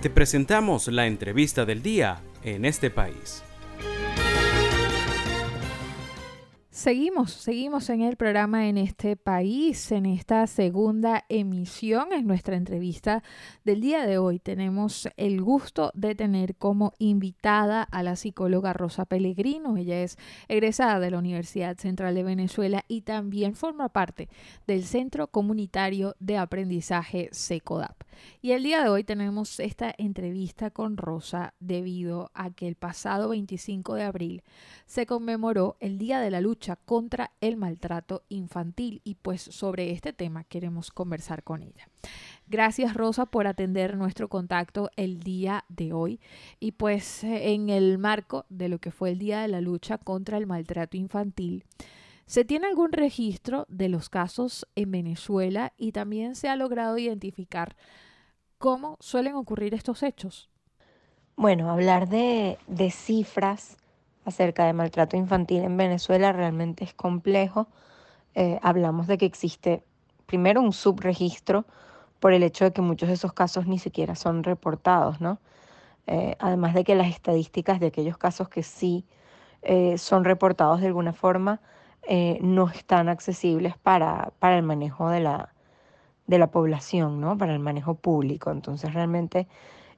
Te presentamos la entrevista del día en este país. Seguimos, seguimos en el programa en este país, en esta segunda emisión, en nuestra entrevista del día de hoy. Tenemos el gusto de tener como invitada a la psicóloga Rosa Pellegrino. Ella es egresada de la Universidad Central de Venezuela y también forma parte del Centro Comunitario de Aprendizaje SECODAP. Y el día de hoy tenemos esta entrevista con Rosa debido a que el pasado 25 de abril se conmemoró el Día de la Lucha contra el Maltrato Infantil y pues sobre este tema queremos conversar con ella. Gracias Rosa por atender nuestro contacto el día de hoy y pues en el marco de lo que fue el Día de la Lucha contra el Maltrato Infantil. ¿Se tiene algún registro de los casos en Venezuela y también se ha logrado identificar ¿Cómo suelen ocurrir estos hechos? Bueno, hablar de, cifras acerca de maltrato infantil en Venezuela realmente es complejo. Eh, hablamos de que existe primero un subregistro por el hecho de que muchos de esos casos ni siquiera son reportados, ¿no? Eh, además de que las estadísticas de aquellos casos que sí eh, son reportados de alguna forma no están accesibles para, para el manejo de la, de la población, ¿no? Para el manejo público. Entonces realmente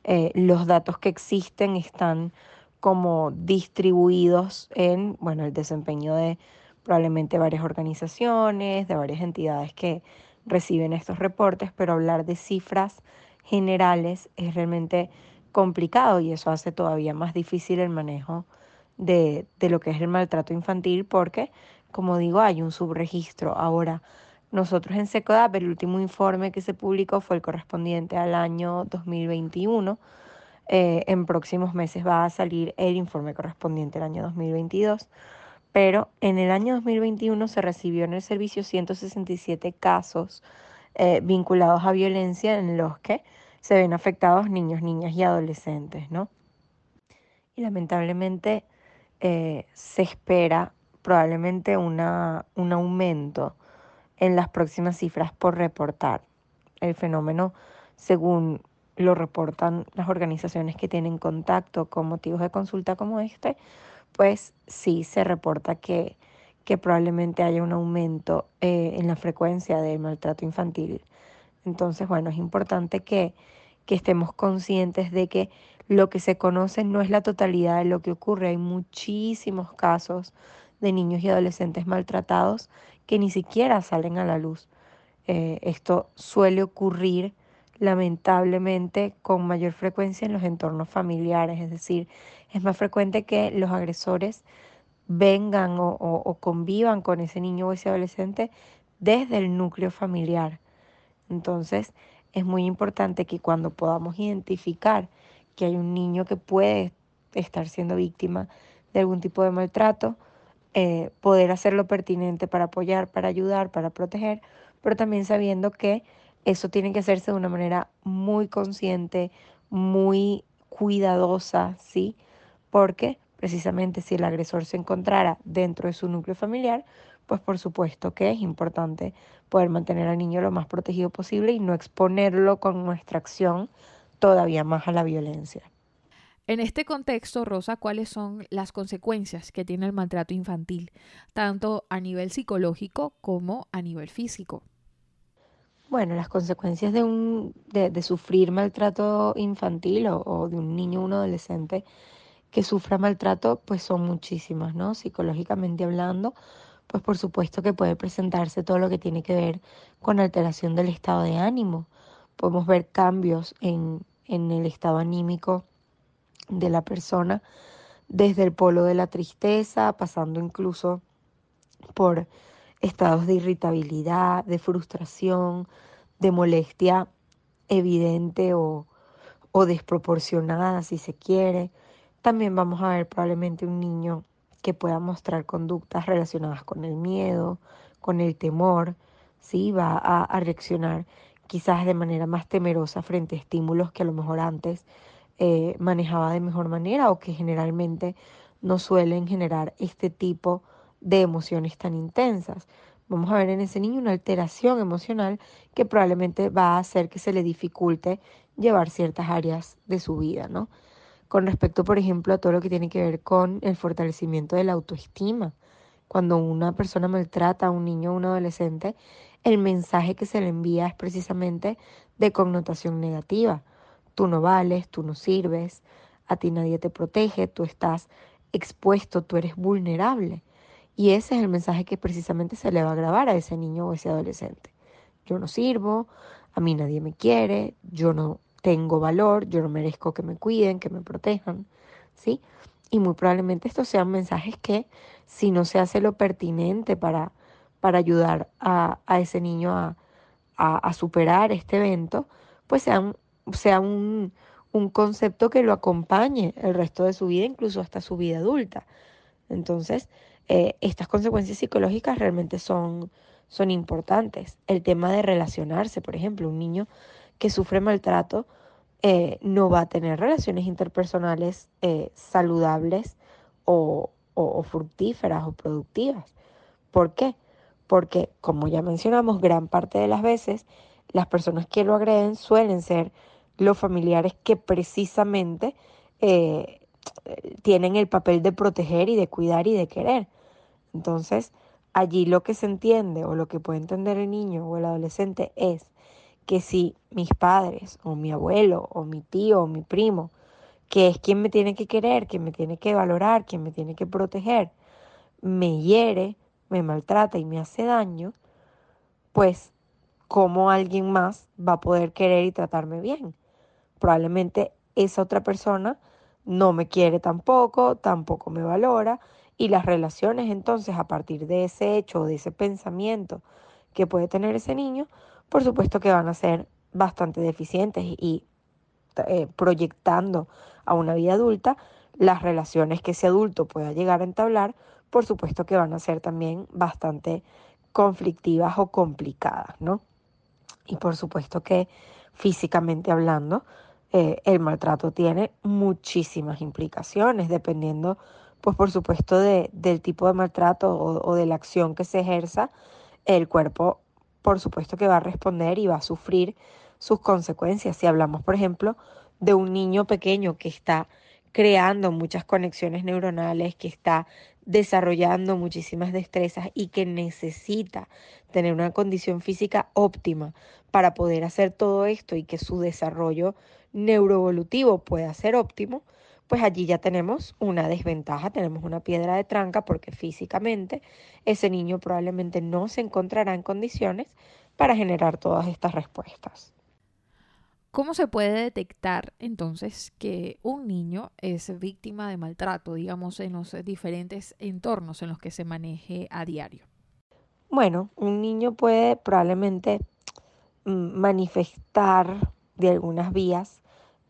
eh, los datos que existen están como distribuidos en, bueno, el desempeño de probablemente varias organizaciones, de varias entidades que reciben estos reportes, pero hablar de cifras generales es realmente complicado y eso hace todavía más difícil el manejo de, de lo que es el maltrato infantil porque, como digo, hay un subregistro. Ahora, nosotros en SECODAP, el último informe que se publicó fue el correspondiente al año 2021. Eh, en próximos meses va a salir el informe correspondiente al año 2022. Pero en el año 2021 se recibió en el servicio 167 casos eh, vinculados a violencia en los que se ven afectados niños, niñas y adolescentes, ¿no? Y lamentablemente eh, se espera probablemente una, un aumento en las próximas cifras por reportar. El fenómeno, según lo reportan las organizaciones que tienen contacto con motivos de consulta como este, pues sí se reporta que, que probablemente haya un aumento eh, en la frecuencia del maltrato infantil. Entonces, bueno, es importante que, que estemos conscientes de que lo que se conoce no es la totalidad de lo que ocurre. Hay muchísimos casos de niños y adolescentes maltratados que ni siquiera salen a la luz. Eh, esto suele ocurrir lamentablemente con mayor frecuencia en los entornos familiares, es decir, es más frecuente que los agresores vengan o, convivan con ese niño o ese adolescente desde el núcleo familiar. Entonces, es muy importante que cuando podamos identificar que hay un niño que puede estar siendo víctima de algún tipo de maltrato, eh, poder hacerlo pertinente para apoyar, para ayudar, para proteger, pero también sabiendo que eso tiene que hacerse de una manera muy consciente, muy cuidadosa, ¿sí? Porque precisamente si el agresor se encontrara dentro de su núcleo familiar, pues por supuesto que es importante poder mantener al niño lo más protegido posible y no exponerlo con nuestra acción todavía más a la violencia. En este contexto, Rosa, ¿cuáles son las consecuencias que tiene el maltrato infantil, tanto a nivel psicológico como a nivel físico? Bueno, las consecuencias de, un, de, sufrir maltrato infantil o, de un niño o un adolescente que sufra maltrato, pues son muchísimas, ¿no? Psicológicamente hablando, pues por supuesto que puede presentarse todo lo que tiene que ver con alteración del estado de ánimo. Podemos ver cambios en, en el estado anímico de la persona, desde el polo de la tristeza, pasando incluso por estados de irritabilidad, de frustración, de molestia evidente o, o desproporcionada, si se quiere. También vamos a ver probablemente un niño que pueda mostrar conductas relacionadas con el miedo, con el temor, ¿sí? va a, a, reaccionar quizás de manera más temerosa frente a estímulos que a lo mejor antes eh, manejaba de mejor manera o que generalmente no suelen generar este tipo de emociones tan intensas. Vamos a ver en ese niño una alteración emocional que probablemente va a hacer que se le dificulte llevar ciertas áreas de su vida, ¿no? Con respecto, por ejemplo, a todo lo que tiene que ver con el fortalecimiento de la autoestima. Cuando una persona maltrata a un niño o un adolescente, el mensaje que se le envía es precisamente de connotación negativa. Tú no vales, tú no sirves, a ti nadie te protege, tú estás expuesto, tú eres vulnerable. Y ese es el mensaje que precisamente se le va a grabar a ese niño o ese adolescente. Yo no sirvo, a mí nadie me quiere, yo no tengo valor, yo no merezco que me cuiden, que me protejan, ¿sí? Y muy probablemente estos sean mensajes que si no se hace lo pertinente para, para ayudar a, ese niño a, a, superar este evento, pues sea, sea un, un concepto que lo acompañe el resto de su vida, incluso hasta su vida adulta. Entonces, eh, estas consecuencias psicológicas realmente son, son importantes. El tema de relacionarse, por ejemplo, un niño que sufre maltrato eh, no va a tener relaciones interpersonales eh, saludables o, o, fructíferas o productivas. ¿Por qué? Porque, como ya mencionamos, gran parte de las veces las personas que lo agreden suelen ser los familiares que precisamente eh, tienen el papel de proteger y de cuidar y de querer. Entonces, allí lo que se entiende o lo que puede entender el niño o el adolescente es que si mis padres o mi abuelo o mi tío o mi primo, que es quien me tiene que querer, quien me tiene que valorar, quien me tiene que proteger, me hiere, me maltrata y me hace daño, pues cómo alguien más va a poder querer y tratarme bien. Probablemente esa otra persona no me quiere tampoco, tampoco me valora y las relaciones entonces a partir de ese hecho o de ese pensamiento que puede tener ese niño, por supuesto que van a ser bastante deficientes y eh, proyectando a una vida adulta, las relaciones que ese adulto pueda llegar a entablar, por supuesto que van a ser también bastante conflictivas o complicadas, ¿no? Y por supuesto que físicamente hablando, eh, el maltrato tiene muchísimas implicaciones, dependiendo, pues por supuesto, de, del tipo de maltrato o, de la acción que se ejerza, el cuerpo, por supuesto que va a responder y va a sufrir sus consecuencias. Si hablamos, por ejemplo, de un niño pequeño que está creando muchas conexiones neuronales, que está desarrollando muchísimas destrezas y que necesita tener una condición física óptima para poder hacer todo esto y que su desarrollo neuroevolutivo pueda ser óptimo, pues allí ya tenemos una desventaja, tenemos una piedra de tranca porque físicamente ese niño probablemente no se encontrará en condiciones para generar todas estas respuestas. ¿Cómo se puede detectar entonces que un niño es víctima de maltrato, digamos, en los diferentes entornos en los que se maneje a diario? Bueno, un niño puede probablemente mm, manifestar de algunas vías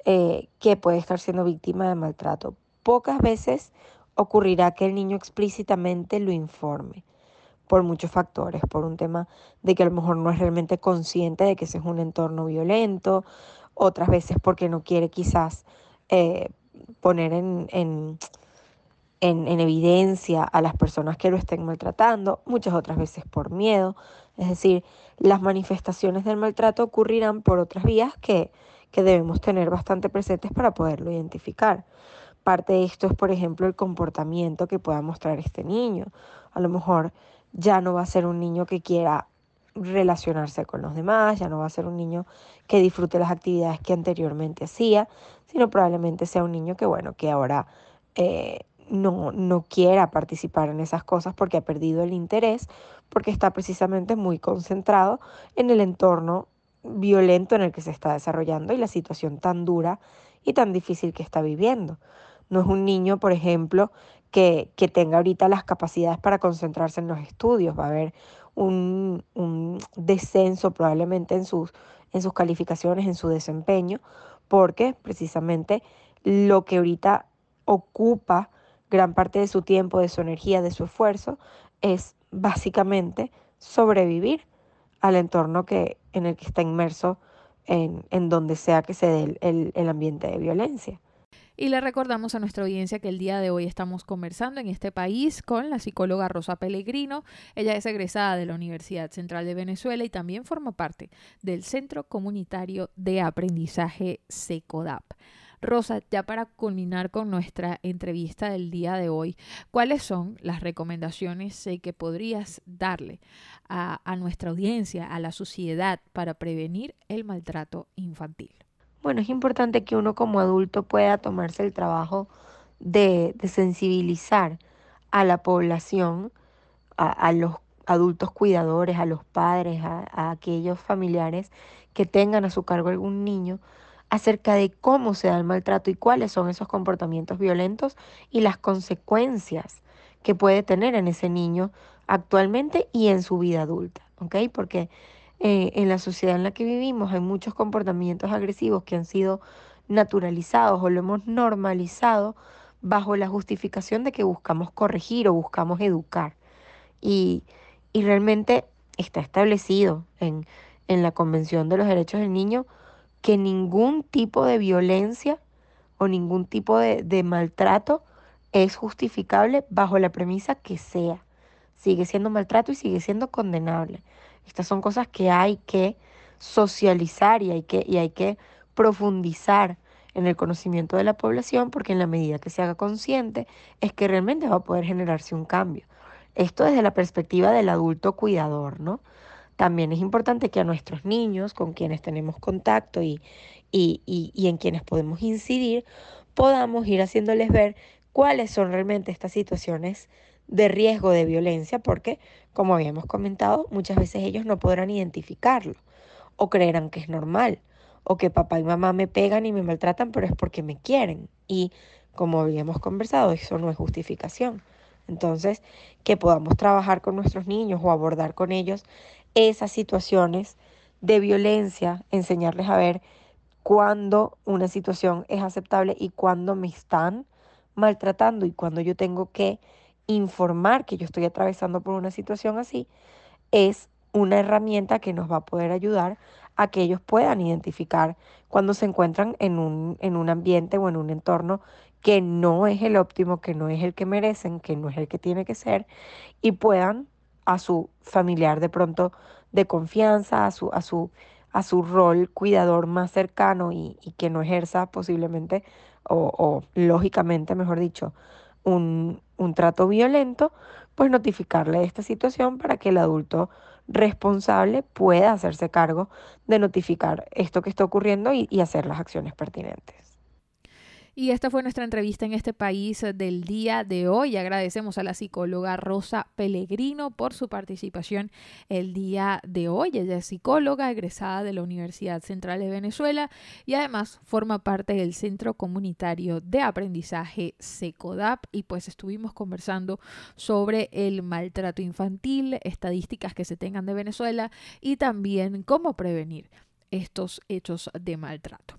eh, que puede estar siendo víctima de maltrato. Pocas veces ocurrirá que el niño explícitamente lo informe por muchos factores, por un tema de que a lo mejor no es realmente consciente de que ese es un entorno violento, otras veces porque no quiere quizás eh, poner en, en, en, evidencia a las personas que lo estén maltratando, muchas otras veces por miedo. Es decir, las manifestaciones del maltrato ocurrirán por otras vías que, que debemos tener bastante presentes para poderlo identificar. Parte de esto es, por ejemplo, el comportamiento que pueda mostrar este niño. A lo mejor ya no va a ser un niño que quiera relacionarse con los demás, ya no va a ser un niño que disfrute las actividades que anteriormente hacía, sino probablemente sea un niño que, bueno, que ahora eh, no, no quiera participar en esas cosas porque ha perdido el interés, porque está precisamente muy concentrado en el entorno violento en el que se está desarrollando y la situación tan dura y tan difícil que está viviendo. No es un niño, por ejemplo, que, tenga ahorita las capacidades para concentrarse en los estudios. Va a haber un, un descenso probablemente en sus, en sus calificaciones, en su desempeño, porque precisamente lo que ahorita ocupa gran parte de su tiempo, de su energía, de su esfuerzo, es básicamente sobrevivir al entorno que, en el que está inmerso en, en donde sea que se dé el, el ambiente de violencia. Y le recordamos a nuestra audiencia que el día de hoy estamos conversando en este país con la psicóloga Rosa Pellegrino. Ella es egresada de la Universidad Central de Venezuela y también forma parte del Centro Comunitario de Aprendizaje SECODAP. Rosa, ya para culminar con nuestra entrevista del día de hoy, ¿cuáles son las recomendaciones eh, que podrías darle a, a nuestra audiencia, a la sociedad, para prevenir el maltrato infantil? Bueno, es importante que uno como adulto pueda tomarse el trabajo de, sensibilizar a la población, a, los adultos cuidadores, a los padres, a, a, aquellos familiares que tengan a su cargo algún niño, acerca de cómo se da el maltrato y cuáles son esos comportamientos violentos y las consecuencias que puede tener en ese niño actualmente y en su vida adulta, ¿ok? Porque eh, en la sociedad en la que vivimos hay muchos comportamientos agresivos que han sido naturalizados o lo hemos normalizado bajo la justificación de que buscamos corregir o buscamos educar. Y, y realmente está establecido en, en la Convención de los Derechos del Niño que ningún tipo de violencia o ningún tipo de, de maltrato es justificable bajo la premisa que sea. Sigue siendo maltrato y sigue siendo condenable. Estas son cosas que hay que socializar y hay que, y hay que profundizar en el conocimiento de la población porque en la medida que se haga consciente es que realmente va a poder generarse un cambio. Esto desde la perspectiva del adulto cuidador, ¿no? También es importante que a nuestros niños con quienes tenemos contacto y, y, y, y en quienes podemos incidir, podamos ir haciéndoles ver cuáles son realmente estas situaciones de riesgo de violencia, porque, como habíamos comentado, muchas veces ellos no podrán identificarlo o creerán que es normal o que papá y mamá me pegan y me maltratan, pero es porque me quieren. Y como habíamos conversado, eso no es justificación. Entonces, que podamos trabajar con nuestros niños o abordar con ellos esas situaciones de violencia, enseñarles a ver cuándo una situación es aceptable y cuándo me están maltratando y cuándo yo tengo que informar que yo estoy atravesando por una situación así, es una herramienta que nos va a poder ayudar a que ellos puedan identificar cuando se encuentran en un, en un ambiente o en un entorno que no es el óptimo, que no es el que merecen, que no es el que tiene que ser, y puedan a su familiar de pronto de confianza, a su, a su, a su rol cuidador más cercano y, que no ejerza posiblemente o, lógicamente, mejor dicho, un, un trato violento, pues notificarle esta situación para que el adulto responsable pueda hacerse cargo de notificar esto que está ocurriendo y hacer las acciones pertinentes. Y esta fue nuestra entrevista en este país del día de hoy. Agradecemos a la psicóloga Rosa Pellegrino por su participación el día de hoy. Ella es psicóloga egresada de la Universidad Central de Venezuela y además forma parte del Centro Comunitario de Aprendizaje SECODAP y pues estuvimos conversando sobre el maltrato infantil, estadísticas que se tengan de Venezuela y también cómo prevenir estos hechos de maltrato.